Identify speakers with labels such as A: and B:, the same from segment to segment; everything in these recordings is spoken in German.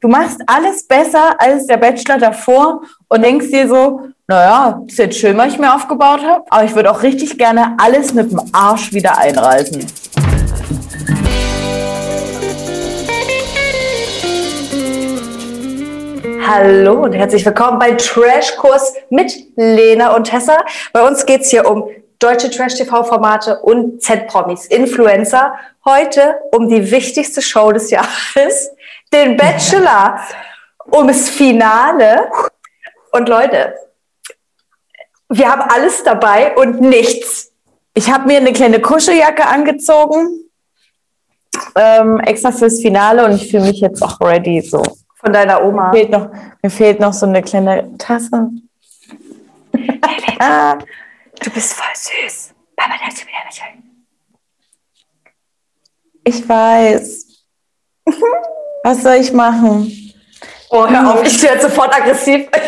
A: Du machst alles besser als der Bachelor davor und denkst dir so, naja, ist jetzt schön, was ich mir aufgebaut habe, aber ich würde auch richtig gerne alles mit dem Arsch wieder einreißen. Hallo und herzlich willkommen bei Trashkurs mit Lena und Tessa. Bei uns geht es hier um deutsche Trash-TV-Formate und Z-Promis, Influencer. Heute um die wichtigste Show des Jahres, den Bachelor, um das Finale. Und Leute, wir haben alles dabei und nichts. Ich habe mir eine kleine Kuscheljacke angezogen, ähm, extra fürs Finale und ich fühle mich jetzt auch ready so.
B: Von deiner Oma.
A: Mir fehlt noch, mir fehlt noch so eine kleine Tasse.
B: Du bist voll süß. Papa darf sie wieder lächeln.
A: Ich weiß. Was soll ich machen?
B: Oh, hör auf, ich werde sofort aggressiv.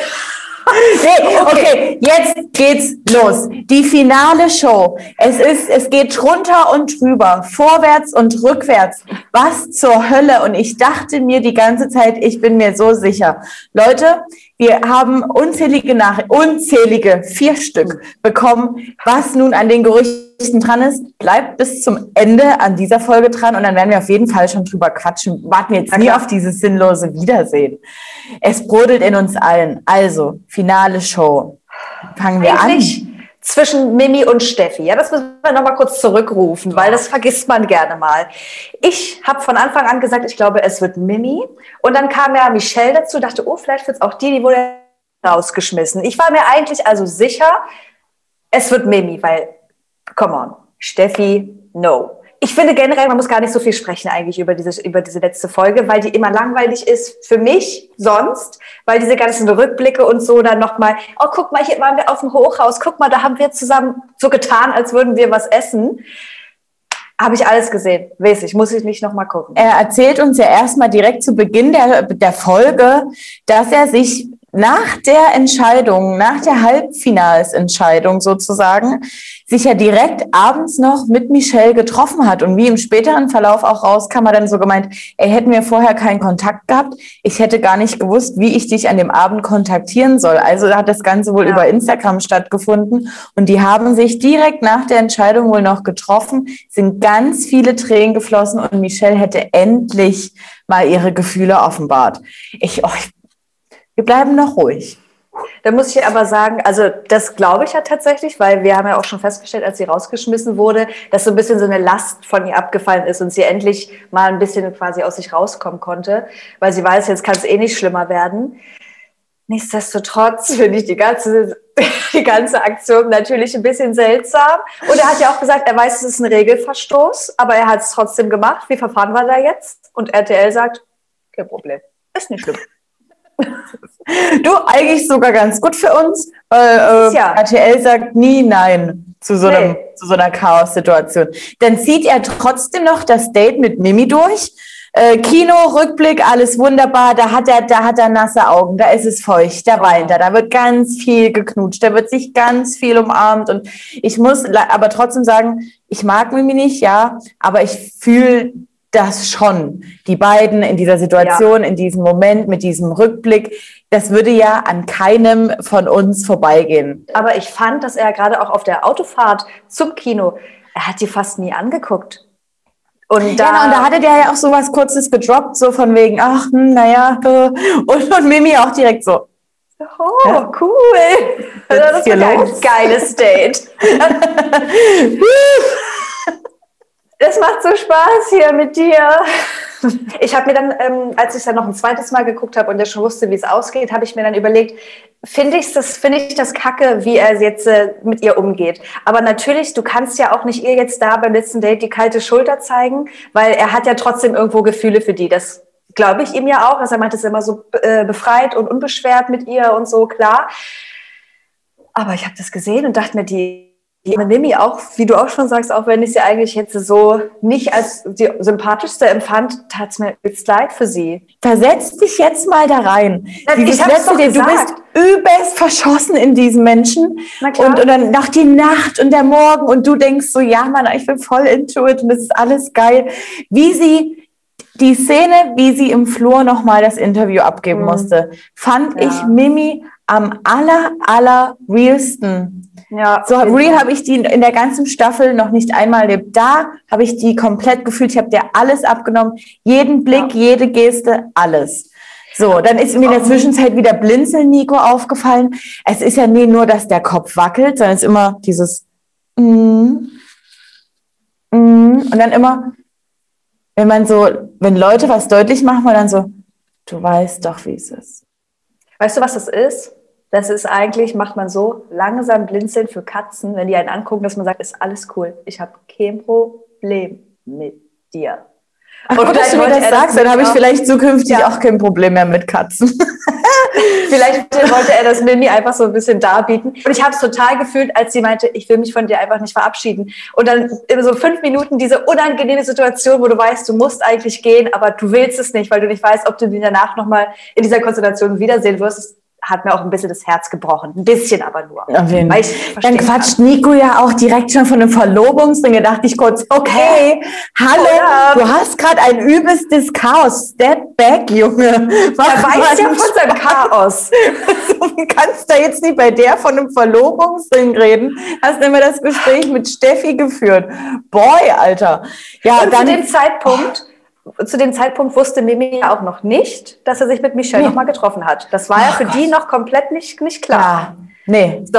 A: Nee, okay, jetzt geht's los. Die finale Show. Es ist, es geht drunter und drüber, vorwärts und rückwärts. Was zur Hölle? Und ich dachte mir die ganze Zeit, ich bin mir so sicher. Leute, wir haben unzählige Nachrichten, unzählige, vier Stück bekommen, was nun an den Gerüchten dran ist. Bleibt bis zum Ende an dieser Folge dran und dann werden wir auf jeden Fall schon drüber quatschen. Warten wir jetzt nie auf dieses sinnlose Wiedersehen. Es brodelt in uns allen. Also, finale Show. Fangen wir
B: Eigentlich
A: an.
B: Zwischen Mimi und Steffi. Ja, das müssen wir nochmal kurz zurückrufen, weil das vergisst man gerne mal. Ich habe von Anfang an gesagt, ich glaube, es wird Mimi. Und dann kam ja Michelle dazu, dachte, oh, vielleicht wird es auch die, die wurde rausgeschmissen. Ich war mir eigentlich also sicher, es wird Mimi, weil, come on, Steffi, no. Ich finde generell, man muss gar nicht so viel sprechen eigentlich über diese, über diese letzte Folge, weil die immer langweilig ist für mich sonst, weil diese ganzen Rückblicke und so dann nochmal, oh, guck mal, hier waren wir auf dem Hochhaus, guck mal, da haben wir zusammen so getan, als würden wir was essen. Habe ich alles gesehen, weiß ich, muss ich nicht nochmal gucken.
A: Er erzählt uns ja erstmal direkt zu Beginn der, der Folge, dass er sich nach der Entscheidung, nach der Halbfinalsentscheidung sozusagen, sich ja direkt abends noch mit Michelle getroffen hat. Und wie im späteren Verlauf auch rauskam, hat er dann so gemeint, ey, hätten wir vorher keinen Kontakt gehabt, ich hätte gar nicht gewusst, wie ich dich an dem Abend kontaktieren soll. Also hat das Ganze wohl
B: Ja.
A: über Instagram stattgefunden. Und die haben sich direkt nach der Entscheidung wohl noch getroffen, sind ganz viele Tränen geflossen und Michelle hätte endlich mal ihre Gefühle offenbart. Ich, oh, ich wir bleiben noch ruhig.
B: Da muss ich aber sagen, also das glaube ich ja tatsächlich, weil wir haben ja auch schon festgestellt, als sie rausgeschmissen wurde, dass so ein bisschen so eine Last von ihr abgefallen ist und sie endlich mal ein bisschen quasi aus sich rauskommen konnte, weil sie weiß, jetzt kann es eh nicht schlimmer werden. Nichtsdestotrotz finde ich die ganze, die ganze Aktion natürlich ein bisschen seltsam. Und er hat ja auch gesagt, er weiß, es ist ein Regelverstoß, aber er hat es trotzdem gemacht. Wie verfahren wir da jetzt? Und RTL sagt, kein Problem, ist nicht schlimm.
A: Du, eigentlich sogar ganz gut für uns, weil äh,
B: Ja.
A: RTL sagt nie Nein zu so, einem,
B: Nee.
A: zu so einer Chaos-Situation. Dann zieht er trotzdem noch das Date mit Mimi durch. Äh, Kino, Rückblick, alles wunderbar. Da hat er, da hat er nasse Augen, da ist es feucht, da weint er, da wird ganz viel geknutscht, da wird sich ganz viel umarmt. Und ich muss aber trotzdem sagen, ich mag Mimi nicht, ja, aber ich fühle das schon. Die beiden in dieser Situation, in diesem Moment, mit diesem Rückblick, das würde ja an keinem von uns vorbeigehen.
B: Aber ich fand, dass er gerade auch auf der Autofahrt zum Kino, er hat die fast nie angeguckt. Und da,
A: Ja, und da hatte der ja auch so was Kurzes gedroppt, so von wegen, ach, hm, naja, und, und Mimi auch direkt so.
B: oh,
A: Ja.
B: cool.
A: Ist
B: Das war ein geiles Date. Es macht so Spaß hier mit dir. Ich habe mir dann, ähm, als ich dann noch ein zweites Mal geguckt habe und ja schon wusste, wie es ausgeht, habe ich mir dann überlegt, finde ich das, finde ich das kacke, wie er jetzt äh, mit ihr umgeht. Aber natürlich, du kannst ja auch nicht ihr jetzt da beim letzten Date die kalte Schulter zeigen, weil er hat ja trotzdem irgendwo Gefühle für die. Das glaube ich ihm ja auch. Also er meint es immer so äh, befreit und unbeschwert mit ihr und so, klar. Aber ich habe das gesehen und dachte mir, die, die Mimi auch, wie du auch schon sagst, auch wenn ich sie eigentlich jetzt so nicht als die sympathischste empfand, tat es mir jetzt leid für sie.
A: Versetz dich jetzt mal da rein. Dieses
B: ich
A: letzte Date, du bist übelst verschossen in diesen Menschen.
B: Na klar.
A: Und, und dann noch die Nacht und der Morgen und du denkst so, ja Mann, ich bin voll into it und das ist alles geil. Wie sie die Szene, wie sie im Flur nochmal das Interview abgeben mhm. musste, fand ja. ich Mimi am aller, aller realsten. Ja, so real habe ich die in der ganzen Staffel noch nicht einmal erlebt. Da habe ich die komplett gefühlt. Ich habe dir alles abgenommen. Jeden Blick, ja. jede Geste, alles. So, dann ist mir in der Zwischenzeit wieder Blinzeln Nico aufgefallen. Es ist ja nie nur, dass der Kopf wackelt, sondern es ist immer dieses mm, mm, und dann immer, wenn man so, wenn Leute was deutlich machen, man dann so, du weißt doch, wie es ist.
B: Weißt du, was das ist? Das ist eigentlich, macht man so langsam blinzeln für Katzen, wenn die einen angucken, dass man sagt, ist alles cool. Ich habe kein Problem mit dir.
A: Ach, und gut, dass du mir das sagst, dann habe ich vielleicht zukünftig ja. auch kein Problem mehr mit Katzen.
B: vielleicht wollte er das Mimi einfach so ein bisschen darbieten. Und ich habe es total gefühlt, als sie meinte, ich will mich von dir einfach nicht verabschieden. Und dann so fünf Minuten diese unangenehme Situation, wo du weißt, du musst eigentlich gehen, aber du willst es nicht, weil du nicht weißt, ob du ihn danach nochmal in dieser Konstellation wiedersehen wirst hat mir auch ein bisschen das Herz gebrochen. Ein bisschen aber nur.
A: Dann quatscht kann. Nico ja auch direkt schon von einem Verlobungsring. Da dachte ich kurz, okay, hallo, oh, ja. du hast gerade ein übelstes Chaos. Step back, Junge.
B: Was er weiß ja von seinem Chaos.
A: du kannst da jetzt nicht bei der von einem Verlobungsring reden. Hast immer das Gespräch mit Steffi geführt. Boy, Alter.
B: Ja, Und dann, zu dem Zeitpunkt zu dem Zeitpunkt wusste Mimi ja auch noch nicht, dass er sich mit Michelle nee. nochmal getroffen hat. Das war oh ja für Gott. die noch komplett nicht, nicht klar. Ja.
A: Nee. So.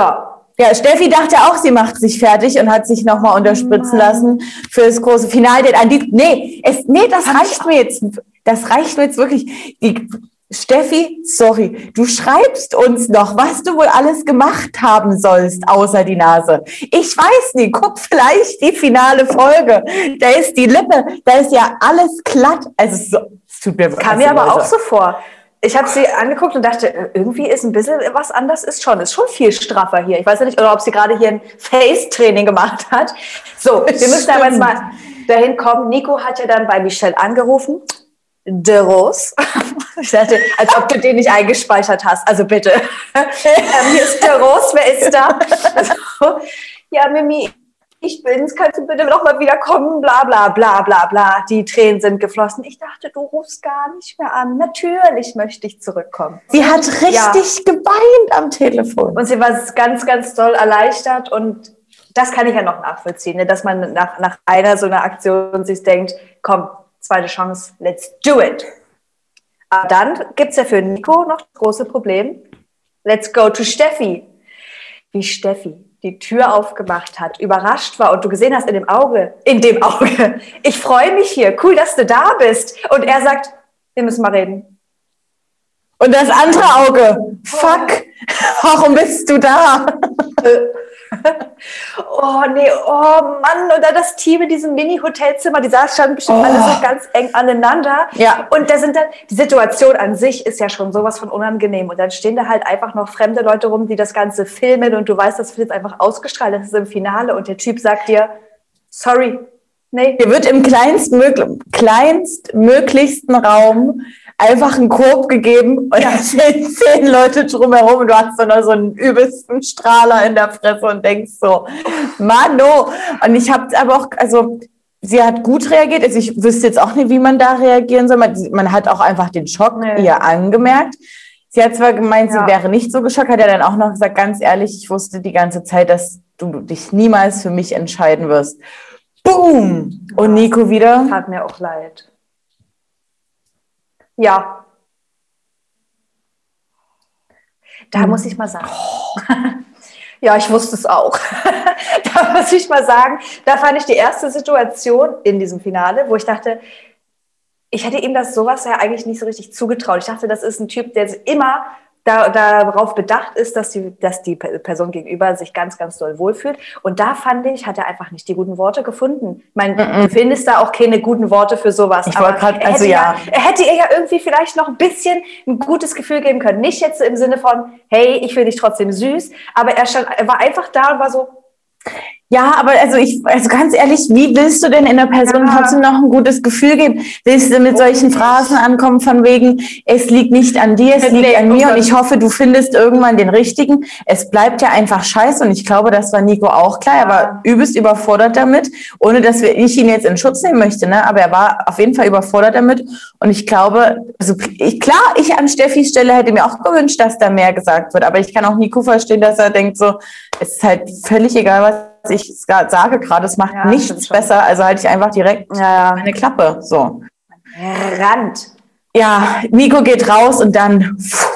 A: Ja, Steffi dachte auch, sie macht sich fertig und hat sich nochmal unterspritzen Mann. lassen für das große Finale. Nee, es, nee, das reicht mir jetzt. Das reicht mir jetzt wirklich. Die, Steffi, sorry, du schreibst uns noch, was du wohl alles gemacht haben sollst, außer die Nase. Ich weiß nicht, guck vielleicht die finale Folge. Da ist die Lippe, da ist ja alles glatt. Also, so,
B: es tut mir Kam mir aber auch so vor. Ich habe sie angeguckt und dachte, äh, irgendwie ist ein bisschen was anders, ist schon, ist schon viel straffer hier. Ich weiß ja nicht, oder ob sie gerade hier ein Face-Training gemacht hat. So, wir müssen aber jetzt mal dahin kommen. Nico hat ja dann bei Michelle angerufen De Rose. Ich dachte, als ob du den nicht eingespeichert hast. Also bitte. ähm, hier ist De Rose, wer ist da? Also, ja, Mimi, ich bin's, kannst du bitte noch mal wiederkommen? Bla bla bla bla bla. Die Tränen sind geflossen. Ich dachte, du rufst gar nicht mehr an. Natürlich möchte ich zurückkommen.
A: Sie hat richtig ja. geweint am Telefon.
B: Und sie war ganz, ganz doll erleichtert und das kann ich ja noch nachvollziehen, ne? dass man nach, nach einer so einer Aktion sich denkt, komm, zweite Chance, let's do it. Aber dann gibt es ja für Nico noch das große Problem, let's go to Steffi. Wie Steffi die Tür aufgemacht hat, überrascht war und du gesehen hast in dem Auge, in dem Auge, ich freue mich hier, cool, dass du da bist. Und er sagt, wir müssen mal reden.
A: Und das andere Auge, fuck, warum bist du da?
B: oh nee, oh Mann, oder das Team in diesem Mini-Hotelzimmer, die saßen bestimmt oh. alle so ganz eng aneinander.
A: Ja.
B: Und da sind dann, die Situation an sich ist ja schon sowas von unangenehm. Und dann stehen da halt einfach noch fremde Leute rum, die das Ganze filmen und du weißt, das wird jetzt einfach ausgestrahlt, das ist im Finale und der Typ sagt dir, sorry,
A: nee. Dir wird im kleinstmöglichsten Raum einfach einen Korb gegeben und es stehen zehn Leute drumherum und du hast so, noch so einen übelsten Strahler in der Fresse und denkst so, Mano. Und ich habe aber auch, also sie hat gut reagiert. Also ich wüsste jetzt auch nicht, wie man da reagieren soll. Man, man hat auch einfach den Schock nee. ihr angemerkt. Sie hat zwar gemeint, ja. sie wäre nicht so geschockt, hat ja dann auch noch gesagt, ganz ehrlich, ich wusste die ganze Zeit, dass du dich niemals für mich entscheiden wirst. Boom! Und Nico wieder.
B: Hat mir auch leid. Ja. Da hm. muss ich mal sagen. ja, ich wusste es auch. da muss ich mal sagen, da fand ich die erste Situation in diesem Finale, wo ich dachte, ich hätte ihm das sowas ja eigentlich nicht so richtig zugetraut. Ich dachte, das ist ein Typ, der immer da, darauf bedacht ist, dass die, dass die Person gegenüber sich ganz, ganz doll wohlfühlt. Und da fand ich, hat er einfach nicht die guten Worte gefunden. Ich meine, mm -mm. du findest da auch keine guten Worte für sowas.
A: Ich aber grad, also
B: ja. ja. Er hätte ihr ja irgendwie vielleicht noch ein bisschen ein gutes Gefühl geben können. Nicht jetzt im Sinne von, hey, ich finde dich trotzdem süß, aber er, stand, er war einfach da und war so,
A: Ja, aber also ich, also ganz ehrlich, wie willst du denn in der Person
B: Ja.
A: trotzdem noch ein gutes Gefühl geben? Willst du mit solchen
B: nicht.
A: Phrasen ankommen von wegen, es liegt nicht an dir, es liegt an
B: oh
A: mir und ich hoffe, du findest irgendwann den richtigen. Es bleibt ja einfach scheiße und ich glaube, das war Nico auch klar. Er war übelst überfordert damit, ohne dass wir, ich ihn jetzt in Schutz nehmen möchte, ne? aber er war auf jeden Fall überfordert damit und ich glaube, also ich, klar, ich an Steffis Stelle hätte mir auch gewünscht, dass da mehr gesagt wird, aber ich kann auch Nico verstehen, dass er denkt so, es ist halt völlig egal, was ich sage gerade, es macht
B: Ja,
A: nichts besser, also halte ich einfach direkt
B: Ja,
A: meine Klappe, so.
B: Rand.
A: Ja, Nico geht raus und dann, pff,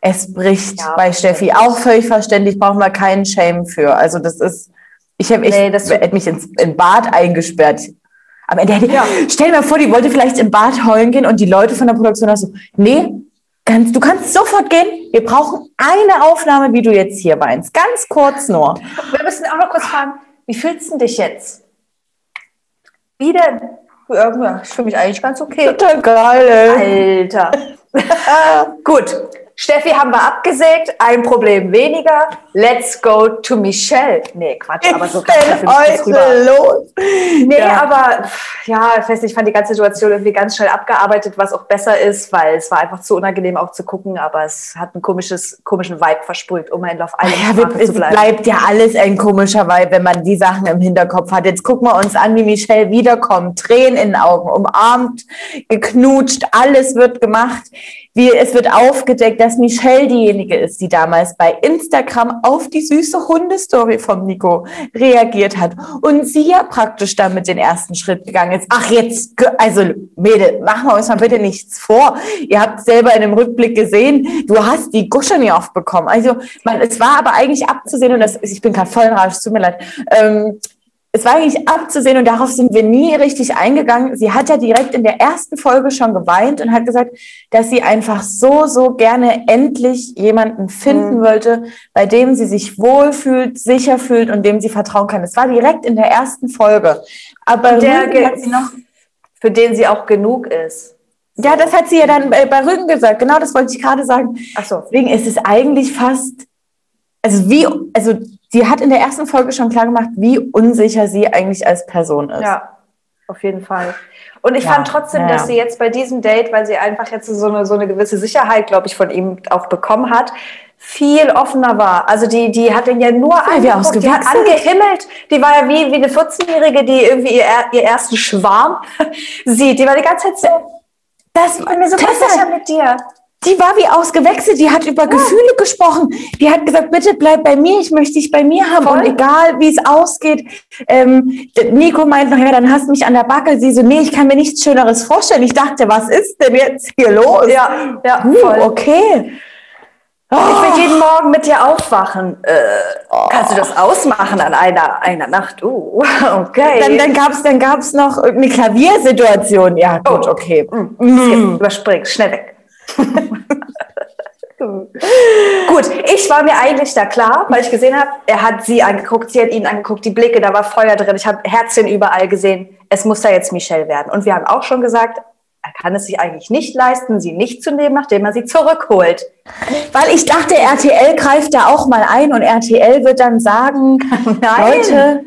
A: es bricht
B: Ja,
A: bei Steffi. Auch völlig verständlich, brauchen wir keinen Shame für. Also das ist, ich habe ich
B: Nee, das-
A: hätte mich ins in Bad eingesperrt. Am Ende hätte,
B: Ja.
A: stell dir mal vor, die wollte vielleicht im Bad heulen gehen und die Leute von der Produktion haben so, nee, kannst, du kannst sofort gehen. Wir brauchen eine Aufnahme, wie du jetzt hier weinst. Ganz kurz nur.
B: Wir müssen auch noch kurz fragen, wie fühlst du dich jetzt? Wie denn? Ja, ich fühle mich eigentlich ganz okay.
A: Total geil, ey.
B: Alter. Gut. Steffi haben wir abgesägt, ein Problem weniger. Let's go to Michelle. Nee, Quatsch, aber so kann
A: heute los?
B: Nee,
A: Ja.
B: aber ja, ich weiß nicht, ich fand die ganze Situation irgendwie ganz schnell abgearbeitet, was auch besser ist, weil es war einfach zu unangenehm auch zu gucken, aber es hat einen komisches, komischen Vibe versprüht, um auf eine
A: Ja,
B: Sprache
A: wir,
B: zu
A: es
B: bleiben.
A: bleibt ja alles ein komischer Vibe, wenn man die Sachen im Hinterkopf hat. Jetzt gucken wir uns an, wie Michelle wiederkommt. Tränen in den Augen, umarmt, geknutscht, alles wird gemacht. Wie, es wird aufgedeckt, dass Michelle diejenige ist, die damals bei Instagram auf die süße Hundestory vom Nico reagiert hat. Und sie ja praktisch damit den ersten Schritt gegangen ist. Ach, jetzt, also Mädel, machen wir uns mal bitte nichts vor. Ihr habt selber in dem Rückblick gesehen, du hast die Gusche nie aufbekommen. Also, man, es war aber eigentlich abzusehen, und das, ich bin gerade voll in es tut mir leid. Ähm, es war eigentlich abzusehen und darauf sind wir nie richtig eingegangen. Sie hat ja direkt in der ersten Folge schon geweint und hat gesagt, dass sie einfach so, so gerne endlich jemanden finden
B: Mhm.
A: wollte, bei dem sie sich wohlfühlt, sicher fühlt und dem sie vertrauen kann. Es war direkt in der ersten Folge. Aber
B: Der
A: hat sie noch
B: für den sie auch genug ist.
A: ja, das hat sie ja dann äh, bei Rügen gesagt. Genau, das wollte ich gerade sagen.
B: Ach so.
A: Deswegen ist es eigentlich fast, also wie, also sie hat in der ersten Folge schon klar gemacht, wie unsicher sie eigentlich als Person ist.
B: Ja, auf jeden Fall. Und ich
A: Ja,
B: fand trotzdem,
A: ja,
B: dass sie jetzt bei diesem Date, weil sie einfach jetzt so eine, so eine gewisse Sicherheit, glaube ich, von ihm auch bekommen hat, viel offener war. Also die, die hat ihn ja nur angeguckt, die hat angehimmelt. Die war ja wie, wie eine 14-Jährige, die irgendwie ihr, ihr ersten Schwarm sieht. Die war die ganze Zeit so,
A: Das,
B: ich bin mir so sicher mit dir.
A: Die war wie ausgewechselt, die hat über Gefühle gesprochen. Die hat gesagt, bitte bleib bei mir, ich möchte dich bei mir haben.
B: Voll.
A: Und egal, wie es ausgeht. Ähm, Nico meint noch, ja, dann hast du mich an der Backe. Sie so, nee, ich kann mir nichts Schöneres vorstellen. Ich dachte, was ist denn jetzt hier los?
B: Ja, ja,
A: Uh,
B: voll.
A: okay.
B: Ich will jeden Morgen mit dir aufwachen. Äh, Kannst du das ausmachen an einer, einer Nacht? Uh, okay.
A: Dann, dann gab es dann gab's noch eine Klaviersituation. Ja, gut,
B: Oh.
A: okay.
B: Mm. Überspringt, schnell weg. Gut, ich war mir eigentlich da klar, weil ich gesehen habe, er hat sie angeguckt, sie hat ihn angeguckt, die Blicke, da war Feuer drin, ich habe Herzchen überall gesehen. Es muss da jetzt Michelle werden. Und wir haben auch schon gesagt, er kann es sich eigentlich nicht leisten, sie nicht zu nehmen, nachdem er sie zurückholt.
A: Weil ich dachte, RTL greift da auch mal ein und RTL wird dann sagen,
B: Nein.
A: Leute,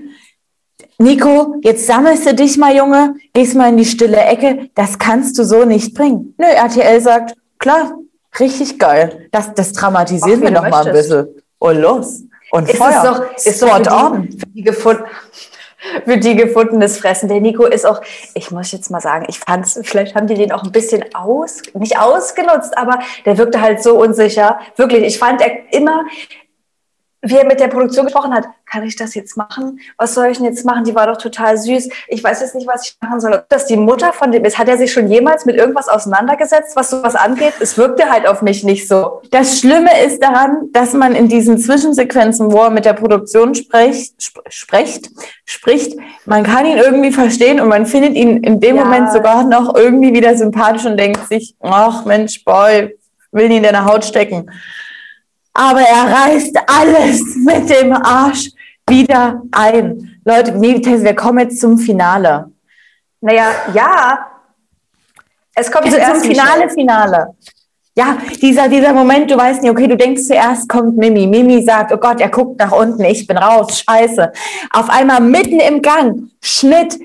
A: Nico, jetzt sammelst du dich mal, Junge, gehst mal in die stille Ecke, das kannst du so nicht bringen. Nö, RTL sagt, klar, richtig geil. Das, das dramatisieren
B: Ach,
A: wir noch mal ein bisschen. Und los. Und
B: Ist
A: Feuer.
B: es doch, ist doch
A: Spot
B: für die, für die gefunden. Für die gefundenes Fressen. Der Nico ist auch, ich muss jetzt mal sagen, ich fand vielleicht haben die den auch ein bisschen aus, nicht ausgenutzt, aber der wirkte halt so unsicher. Wirklich, ich fand er immer, wie er mit der Produktion gesprochen hat, kann ich das jetzt machen? Was soll ich denn jetzt machen? Die war doch total süß. Ich weiß jetzt nicht, was ich machen soll. Ob das die Mutter von dem ist, hat er sich schon jemals mit irgendwas auseinandergesetzt, was sowas angeht? Es wirkte halt auf mich nicht so.
A: Das Schlimme ist daran, dass man in diesen Zwischensequenzen, wo er mit der Produktion spricht, sp spricht, spricht, man kann ihn irgendwie verstehen und man findet ihn in dem
B: Ja.
A: Moment sogar noch irgendwie wieder sympathisch und denkt sich, ach Mensch, boy, will ihn in deine Haut stecken. Aber er reißt alles mit dem Arsch wieder ein. Leute, wir kommen jetzt zum Finale.
B: Naja, ja. Es kommt
A: Also zum Finale. Finale. ja, dieser, dieser Moment, du weißt nicht, okay, du denkst zuerst kommt Mimi. Mimi sagt, oh Gott, er guckt nach unten, ich bin raus, scheiße. Auf einmal mitten im Gang, Schnitt,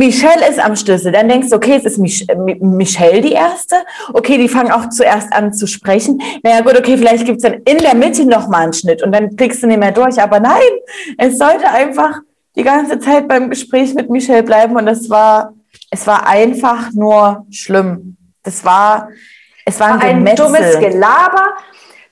A: Michelle ist am Schlüssel. Dann denkst du, okay, es ist Mich äh, Michelle die Erste. Okay, die fangen auch zuerst an zu sprechen. Naja, gut, okay, vielleicht gibt's dann in der Mitte nochmal einen Schnitt und dann klickst du nicht mehr durch. Aber nein, es sollte einfach die ganze Zeit beim Gespräch mit Michelle bleiben und es war, es war einfach nur schlimm. Das war, es war ein,
B: ein dummes Gelaber.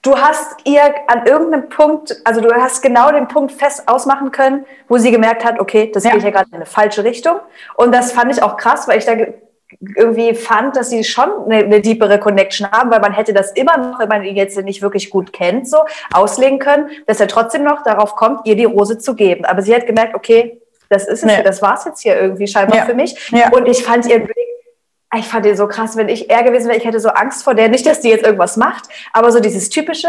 B: Du hast ihr an irgendeinem Punkt, also du hast genau den Punkt fest ausmachen können, wo sie gemerkt hat, okay, das ja. geht ja gerade in eine falsche Richtung. Und das fand ich auch krass, weil ich da irgendwie fand, dass sie schon eine, eine deepere Connection haben, weil man hätte das immer noch, wenn man ihn jetzt nicht wirklich gut kennt, so auslegen können, dass er trotzdem noch darauf kommt, ihr die Rose zu geben. Aber sie hat gemerkt, okay, das ist es, nee. das war's jetzt hier irgendwie scheinbar ja. für mich. Ja. Und ich fand ihren Blick ich fand den so krass, wenn ich er gewesen wäre, ich hätte so Angst vor der, nicht, dass die jetzt irgendwas macht, aber so dieses typische,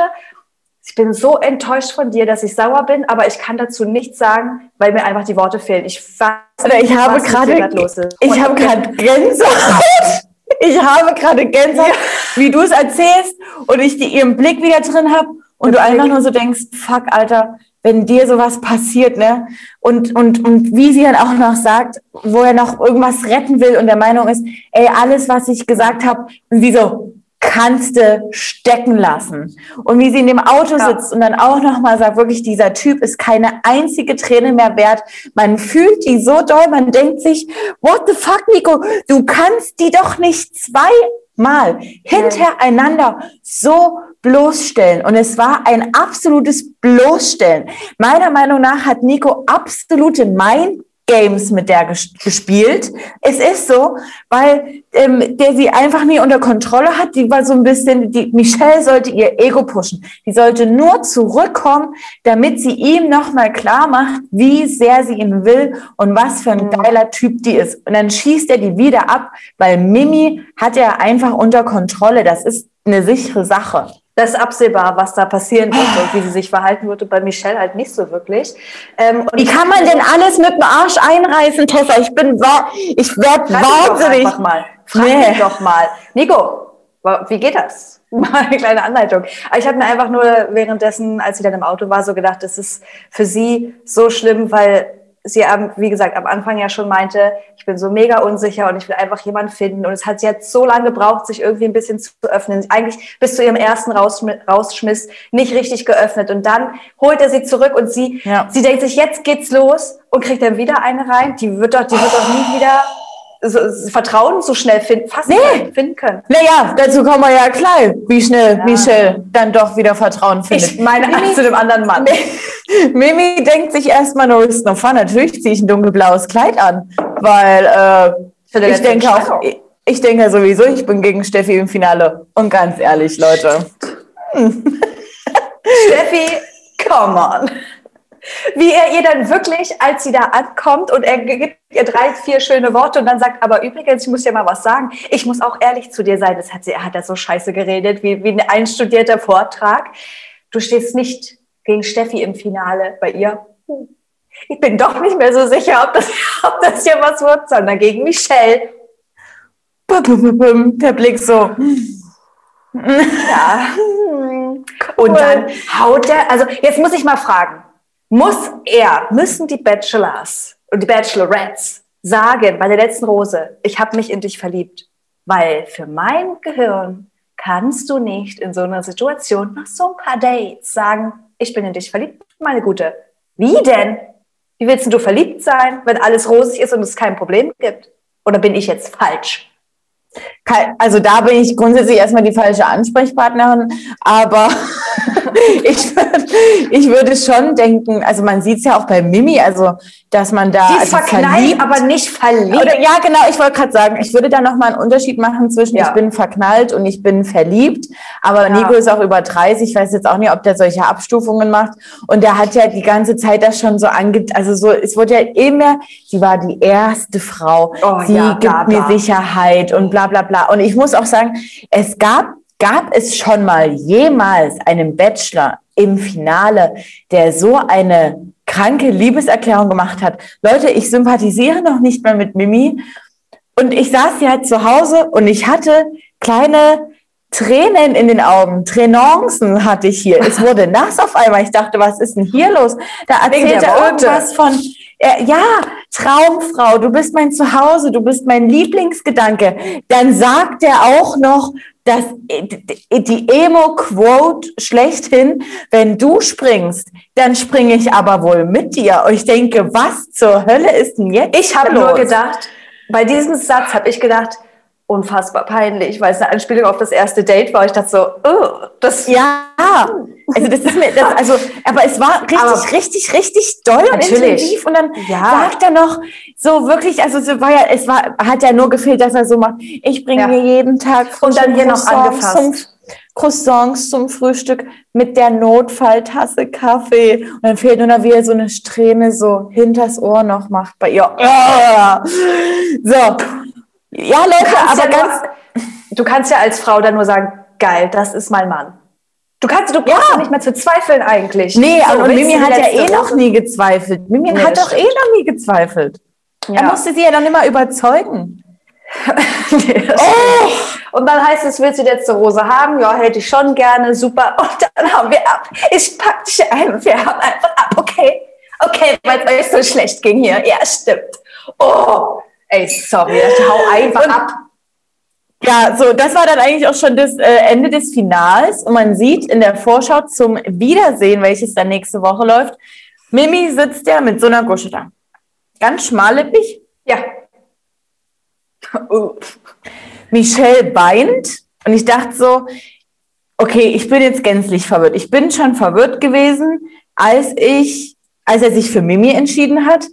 B: ich bin so enttäuscht von dir, dass ich sauer bin, aber ich kann dazu nichts sagen, weil mir einfach die Worte fehlen. Ich weiß
A: ich habe gerade, ich habe gerade Gänsehaut. Ich habe gerade Gänsehaut, wie du es erzählst und ich die, ihren Blick wieder drin habe und du einfach nur so denkst, fuck, Alter, wenn dir sowas passiert, ne? Und, und, und wie sie dann auch noch sagt, wo er noch irgendwas retten will und der Meinung ist, ey, alles, was ich gesagt habe, und sie so, kannst du stecken lassen. Und wie sie in dem Auto ja. sitzt und dann auch nochmal sagt, wirklich, dieser Typ ist keine einzige Träne mehr wert. Man fühlt die so doll, man denkt sich, what the fuck, Nico, du kannst die doch nicht zweimal hintereinander so bloßstellen. Und es war ein absolutes Bloßstellen. Meiner Meinung nach hat Nico absolute Mind Games mit der gespielt. Es ist so, weil ähm, der sie einfach nie unter Kontrolle hat. Die war so ein bisschen, die Michelle sollte ihr Ego pushen. Die sollte nur zurückkommen, damit sie ihm nochmal klar macht, wie sehr sie ihn will und was für ein mhm. geiler Typ die ist. Und dann schießt er die wieder ab, weil Mimi hat er einfach unter Kontrolle. Das ist eine sichere Sache
B: das ist absehbar, was da passieren wird und wie sie sich verhalten würde. Bei Michelle halt nicht so wirklich.
A: Ähm, wie kann man denn alles mit dem Arsch einreißen, Tessa? Ich bin ich werde wahnsinnig.
B: Doch mal. Frag nee. mich doch mal. Nico, wie geht das? Mal eine kleine Anleitung. Aber ich habe mir einfach nur währenddessen, als sie dann im Auto war, so gedacht, das ist für sie so schlimm, weil sie, wie gesagt, am Anfang ja schon meinte, ich bin so mega unsicher und ich will einfach jemanden finden. Und es hat sie jetzt so lange gebraucht, sich irgendwie ein bisschen zu öffnen. Eigentlich bis zu ihrem ersten Rausschmiss nicht richtig geöffnet. Und dann holt er sie zurück und sie, ja. sie denkt sich, jetzt geht's los und kriegt dann wieder eine rein. Die wird doch, die wird doch nie wieder so, Vertrauen so schnell finden, fast nee. finden können.
A: Naja, dazu kommen wir ja klar, wie schnell ja. Michelle dann doch wieder Vertrauen findet.
B: Ich meine Mimi, zu dem anderen Mann.
A: Mimi denkt sich erstmal, no ist no fun. Natürlich ziehe ich ein dunkelblaues Kleid an, weil äh, ich denke auch, ich, ich denke sowieso, ich bin gegen Steffi im Finale. Und ganz ehrlich, Leute.
B: Steffi, come on wie er ihr dann wirklich, als sie da ankommt und er gibt ihr drei, vier schöne Worte und dann sagt, aber übrigens, ich muss dir mal was sagen, ich muss auch ehrlich zu dir sein, das hat sie, er hat da so scheiße geredet, wie, wie ein einstudierter Vortrag. Du stehst nicht gegen Steffi im Finale bei ihr. Ich bin doch nicht mehr so sicher, ob das, ob das hier was wird, sondern gegen Michelle.
A: Der Blick so.
B: Ja. Und dann haut er, also jetzt muss ich mal fragen, muss er, müssen die Bachelors und die Bachelorettes sagen bei der letzten Rose, ich habe mich in dich verliebt. Weil für mein Gehirn kannst du nicht in so einer Situation nach so ein paar Dates sagen, ich bin in dich verliebt, meine Gute. Wie denn? Wie willst du verliebt sein, wenn alles rosig ist und es kein Problem gibt? Oder bin ich jetzt falsch?
A: Also da bin ich grundsätzlich erstmal die falsche Ansprechpartnerin, aber ich, ich würde schon denken, also man sieht es ja auch bei Mimi, also dass man da.
B: Sie ist also verknallt, verliebt, aber nicht verliebt.
A: Oder, ja, genau, ich wollte gerade sagen, ich würde da nochmal einen Unterschied machen zwischen ja. ich bin verknallt und ich bin verliebt. Aber ja. Nico ist auch über 30, ich weiß jetzt auch nicht, ob der solche Abstufungen macht. Und der hat ja die ganze Zeit das schon so ange, also so, es wurde ja immer, sie war die erste Frau, oh, sie ja, gibt bla, bla. mir Sicherheit und bla bla bla. Und ich muss auch sagen, es gab Gab es schon mal jemals einen Bachelor im Finale, der so eine kranke Liebeserklärung gemacht hat? Leute, ich sympathisiere noch nicht mal mit Mimi. Und ich saß ja halt zu Hause und ich hatte kleine Tränen in den Augen, Tränancen hatte ich hier. Es wurde nass auf einmal. Ich dachte, was ist denn hier los? Da erzählt er irgendwas von, äh, ja, Traumfrau, du bist mein Zuhause, du bist mein Lieblingsgedanke. Dann sagt er auch noch, dass die Emo-Quote schlechthin, wenn du springst, dann springe ich aber wohl mit dir. Und ich denke, was zur Hölle ist denn jetzt?
B: Ich habe nur gedacht, bei diesem Satz habe ich gedacht, unfassbar peinlich, weil es eine Anspielung auf das erste Date war. Ich dachte so, oh, das.
A: Ja, also das ist mir, das, also, aber es war richtig, aber richtig, richtig doll und intensiv. Und dann ja. sagt er noch so wirklich, also es war ja, es war, hat ja nur gefehlt, dass er so macht, ich bringe ja. mir jeden Tag
B: und dann hier noch angefasst.
A: Zum, Croissants zum Frühstück mit der Notfalltasse Kaffee. Und dann fehlt nur noch wieder so eine Strähne so hinters Ohr noch macht bei ihr. So, ja, Leute, aber ja ganz.
B: Nur, du kannst ja als Frau dann nur sagen, geil, das ist mein Mann. Du kannst, du brauchst ja. nicht mehr zu zweifeln eigentlich.
A: Nee, so, und Mimi hat ja eh noch nie gezweifelt. Mimi nee, hat doch eh noch nie gezweifelt. Ja. Er musste sie ja dann immer überzeugen.
B: nee, oh. Und dann heißt es, willst du jetzt zur Rose haben? Ja, hätte ich schon gerne, super. Und dann haben wir ab. Ich pack dich ein und wir haben einfach ab. Okay, okay, weil es euch so schlecht ging hier. Ja, stimmt. Oh, ey, sorry, ich hau einfach und, ab.
A: Ja, so, das war dann eigentlich auch schon das äh, Ende des Finals. Und man sieht in der Vorschau zum Wiedersehen, welches dann nächste Woche läuft, Mimi sitzt ja mit so einer Gusche da. Ganz schmallippig.
B: Ja.
A: Michelle weint. Und ich dachte so, okay, ich bin jetzt gänzlich verwirrt. Ich bin schon verwirrt gewesen, als ich, als er sich für Mimi entschieden hat.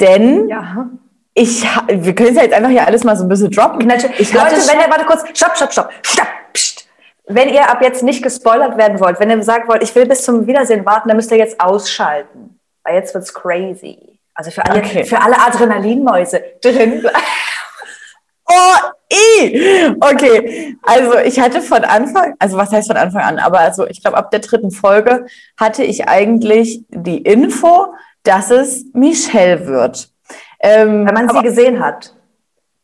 A: Denn ja ich, wir können es ja jetzt einfach hier alles mal so ein bisschen droppen.
B: Ich Leute, wenn ihr, warte kurz, stopp, stopp, stopp, stopp, pst. Wenn ihr ab jetzt nicht gespoilert werden wollt, wenn ihr sagen wollt, ich will bis zum Wiedersehen warten, dann müsst ihr jetzt ausschalten. Weil jetzt wird's crazy. Also für alle, okay. für alle Adrenalinmäuse drin bleiben.
A: Oh, i! Okay, also ich hatte von Anfang, also was heißt von Anfang an, aber also ich glaube ab der dritten Folge hatte ich eigentlich die Info, dass es Michelle wird.
B: Ähm, Wenn man sie gesehen hat.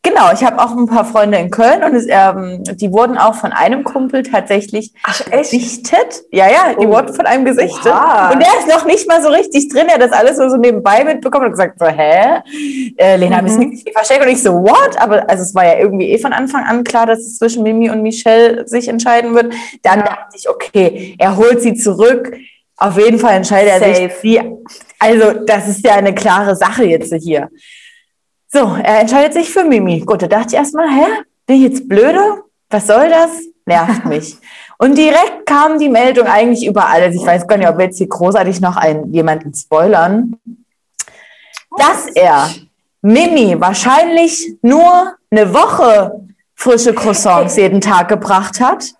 A: Genau, ich habe auch ein paar Freunde in Köln und es, ähm, die wurden auch von einem Kumpel tatsächlich
B: Ach,
A: gesichtet. Ja, ja, die oh. wurden von einem gesichtet. Oha. Und der ist noch nicht mal so richtig drin. Er hat das alles so, so nebenbei mitbekommen und gesagt so, hä? Äh, Lena, mhm. nicht versteckt? Und ich so, what? Aber also es war ja irgendwie eh von Anfang an klar, dass es zwischen Mimi und Michelle sich entscheiden wird. Dann ja. dachte ich, okay, er holt sie zurück. Auf jeden Fall entscheidet er Safe. sich. Sie, also das ist ja eine klare Sache jetzt hier. So, er entscheidet sich für Mimi. Gut, da dachte ich erstmal, hä? Bin ich jetzt blöde? Was soll das? Nervt mich. Und direkt kam die Meldung eigentlich überall. Also ich weiß gar nicht, ob wir jetzt hier großartig noch einen, jemanden spoilern, dass er Mimi wahrscheinlich nur eine Woche frische Croissants jeden Tag gebracht hat.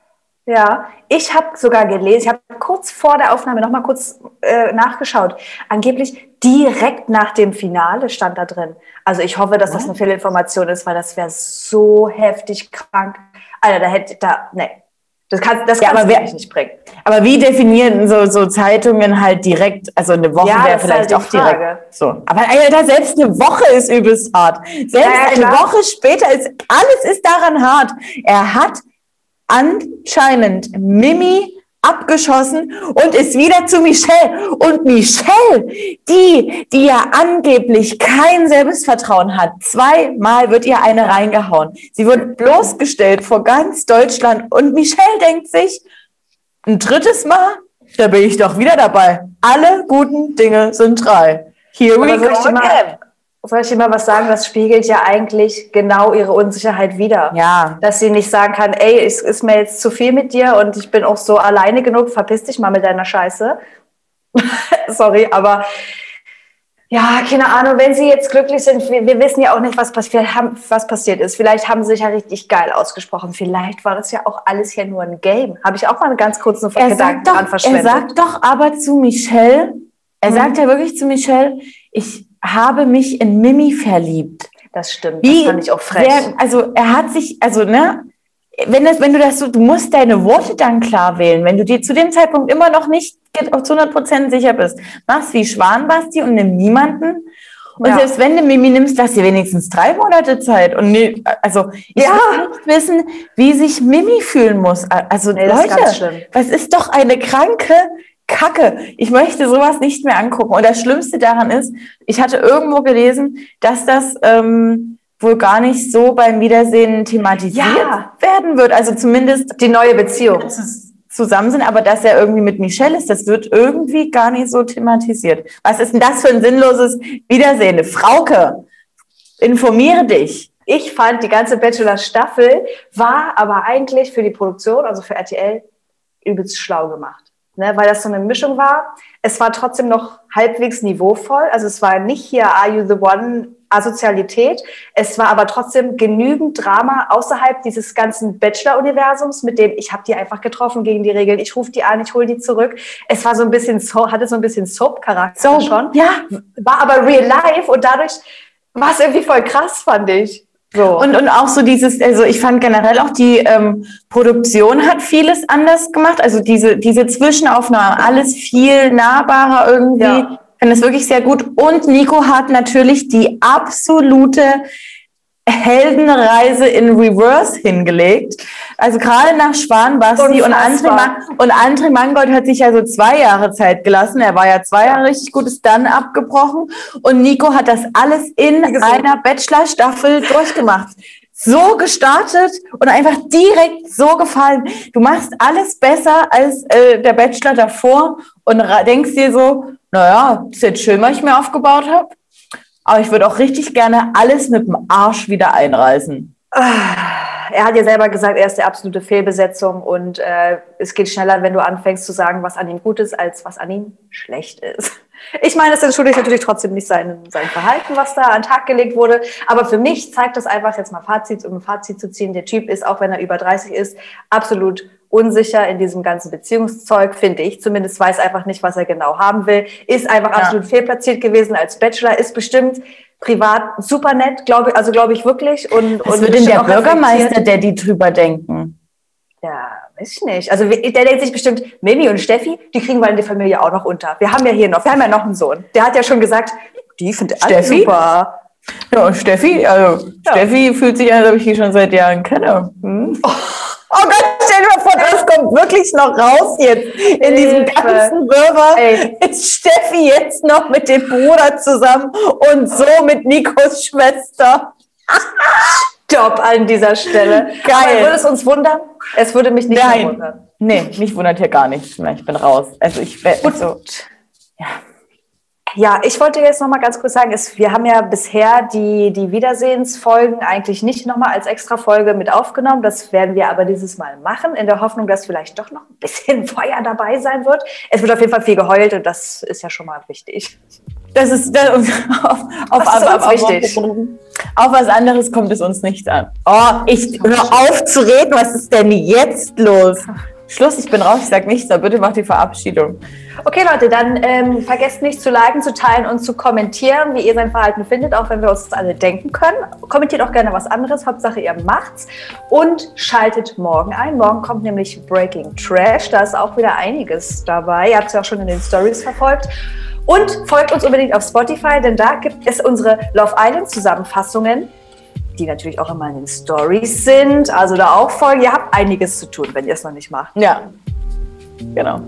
B: Ja, ich habe sogar gelesen, ich habe kurz vor der Aufnahme noch mal kurz äh, nachgeschaut. Angeblich direkt nach dem Finale stand da drin. Also ich hoffe, dass das eine Fehlinformation ist, weil das wäre so heftig krank. Alter, da hätte da ne. Das kann das ja, kannst du nicht bringen.
A: Aber wie definieren so, so Zeitungen halt direkt, also eine Woche ja, wäre vielleicht halt auch Frage. direkt so. Aber Alter, selbst eine Woche ist übelst hart. Selbst ja, eine Woche später ist alles ist daran hart. Er hat anscheinend Mimi abgeschossen und ist wieder zu Michelle. Und Michelle, die, die ja angeblich kein Selbstvertrauen hat, zweimal wird ihr eine reingehauen. Sie wird bloßgestellt vor ganz Deutschland und Michelle denkt sich, ein drittes Mal, da bin ich doch wieder dabei. Alle guten Dinge sind drei.
B: Here we go again soll ich mal was sagen, das spiegelt ja eigentlich genau ihre Unsicherheit wider.
A: Ja.
B: Dass sie nicht sagen kann, ey, es ist mir jetzt zu viel mit dir und ich bin auch so alleine genug, verpiss dich mal mit deiner Scheiße. Sorry, aber ja, keine Ahnung, wenn sie jetzt glücklich sind, wir, wir wissen ja auch nicht, was, passiert, was passiert ist. Vielleicht haben sie sich ja richtig geil ausgesprochen. Vielleicht war das ja auch alles hier nur ein Game. Habe ich auch mal einen ganz kurzen Gedanken dran verschwendet.
A: Er sagt doch aber zu Michelle, er mhm. sagt ja wirklich zu Michelle, ich habe mich in Mimi verliebt.
B: Das stimmt, Wie das fand ich auch frech. Sehr,
A: also er hat sich, also ne, wenn, das, wenn du das so, du musst deine Worte dann klar wählen, wenn du dir zu dem Zeitpunkt immer noch nicht zu 100 Prozent sicher bist. Mach's wie Schwanbasti und nimm niemanden. Und
B: Ja.
A: selbst wenn du Mimi nimmst, lass dir wenigstens drei Monate Zeit. Und nee, also ich
B: Ja.
A: will nicht wissen, wie sich Mimi fühlen muss. Also
B: Nee, das ist ganz
A: Leute, das ist doch eine kranke Kacke. Ich möchte sowas nicht mehr angucken. Und das Schlimmste daran ist, ich hatte irgendwo gelesen, dass das ähm, wohl gar nicht so beim Wiedersehen thematisiert
B: Ja.
A: werden wird. Also zumindest
B: Die neue Beziehung.
A: zus- zusammen sind, aber dass er irgendwie mit Michelle ist, das wird irgendwie gar nicht so thematisiert. Was ist denn das für ein sinnloses Wiedersehen? Frauke, informiere dich.
B: Ich fand, die ganze Bachelor-Staffel war aber eigentlich für die Produktion, also für RTL, übelst schlau gemacht. Ne, weil das so eine Mischung war. Es war trotzdem noch halbwegs niveauvoll. Also es war nicht hier Are You the One Asozialität. Es war aber trotzdem genügend Drama außerhalb dieses ganzen Bachelor-Universums, mit dem ich habe die einfach getroffen gegen die Regeln. Ich rufe die an, ich hole die zurück. Es war so ein bisschen so, hatte so ein bisschen Soap-Charakter schon
A: ja.
B: war aber real life und dadurch war es irgendwie voll krass, fand ich. So.
A: Und, und auch so dieses, also ich fand generell auch die ähm, Produktion hat vieles anders gemacht. Also diese, diese Zwischenaufnahmen, alles viel nahbarer irgendwie.
B: Ja.
A: Ich finde es wirklich sehr gut. Und Nico hat natürlich die absolute Heldenreise in Reverse hingelegt. Also gerade nach Schwanbasti und André, und André Mangold hat sich ja so zwei Jahre Zeit gelassen. Er war ja zwei Jahre richtig gut, ist dann abgebrochen. Und Nico hat das alles in einer Bachelor-Staffel durchgemacht. So gestartet und einfach direkt so gefallen. Du machst alles besser als äh, der Bachelor davor und denkst dir so, naja, ist jetzt schön, was ich mir aufgebaut habe. Aber ich würde auch richtig gerne alles mit dem Arsch wieder einreißen.
B: er hat ja selber gesagt, er ist der absolute Fehlbesetzung und äh, es geht schneller, wenn du anfängst zu sagen, was an ihm gut ist, als was an ihm schlecht ist. Ich meine, es entschuldigt natürlich trotzdem nicht sein, sein Verhalten, was da an den Tag gelegt wurde. Aber für mich zeigt das einfach jetzt mal Fazit, um ein Fazit zu ziehen. Der Typ ist, auch wenn er über 30 ist, absolut unsicher in diesem ganzen Beziehungszeug, finde ich. Zumindest weiß einfach nicht, was er genau haben will. Ist einfach
A: Ja.
B: absolut fehlplatziert gewesen als Bachelor. Ist bestimmt privat super nett, glaube ich, also glaube ich wirklich. Und,
A: Was
B: und
A: wird denn der Bürgermeister, der die drüber denken?
B: Ja, weiß ich nicht. Also der denkt sich bestimmt, Mimi und Steffi, die kriegen wir in der Familie auch noch unter. Wir haben ja hier noch, wir haben ja noch einen Sohn. Der hat ja schon gesagt, die findet alle
A: Steffi?
B: super.
A: Ja, und Steffi, also
B: Ja.
A: Steffi fühlt sich an, als ob ich die schon seit Jahren kenne. Hm? Oh Gott, stell dir mal vor, das kommt wirklich noch raus jetzt. In diesem ganzen Wirrwarr ist Steffi jetzt noch mit dem Bruder zusammen und so mit Nikos Schwester.
B: Stopp an dieser Stelle.
A: Geil.
B: Würde es uns wundern? Es würde mich nicht
A: Nein.
B: wundern.
A: Nee, mich wundert hier gar nichts mehr. Ich bin raus. Also ich bin so. Ja.
B: Ja, ich wollte jetzt noch mal ganz kurz sagen, es, wir haben ja bisher die, die Wiedersehensfolgen eigentlich nicht noch mal als extra Folge mit aufgenommen. Das werden wir aber dieses Mal machen, in der Hoffnung, dass vielleicht doch noch ein bisschen Feuer dabei sein wird. Es wird auf jeden Fall viel geheult und das ist ja schon mal wichtig.
A: Das ist das, auf, auf,
B: Das ist
A: auf, auf,
B: wichtig.
A: Auf, auf was anderes kommt es uns nicht an. Oh, ich hör auf zu reden. Was ist denn jetzt los? Schluss, ich bin raus. Ich sag nichts. Aber bitte mach die Verabschiedung.
B: Okay, Leute, dann ähm, vergesst nicht zu liken, zu teilen und zu kommentieren, wie ihr sein Verhalten findet, auch wenn wir uns das alle denken können. Kommentiert auch gerne was anderes, Hauptsache ihr macht's. Und schaltet morgen ein. Morgen kommt nämlich Breaking Trash. Da ist auch wieder einiges dabei. Ihr habt es ja auch schon in den Stories verfolgt. Und folgt uns unbedingt auf Spotify, denn da gibt es unsere Love Island Zusammenfassungen, die natürlich auch immer in den Stories sind. Also da auch folgen. Ihr habt einiges zu tun, wenn ihr es noch nicht macht.
A: Ja. Genau.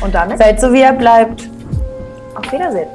B: Und damit
A: Seid so, wie ihr bleibt.
B: auf Wiedersehen.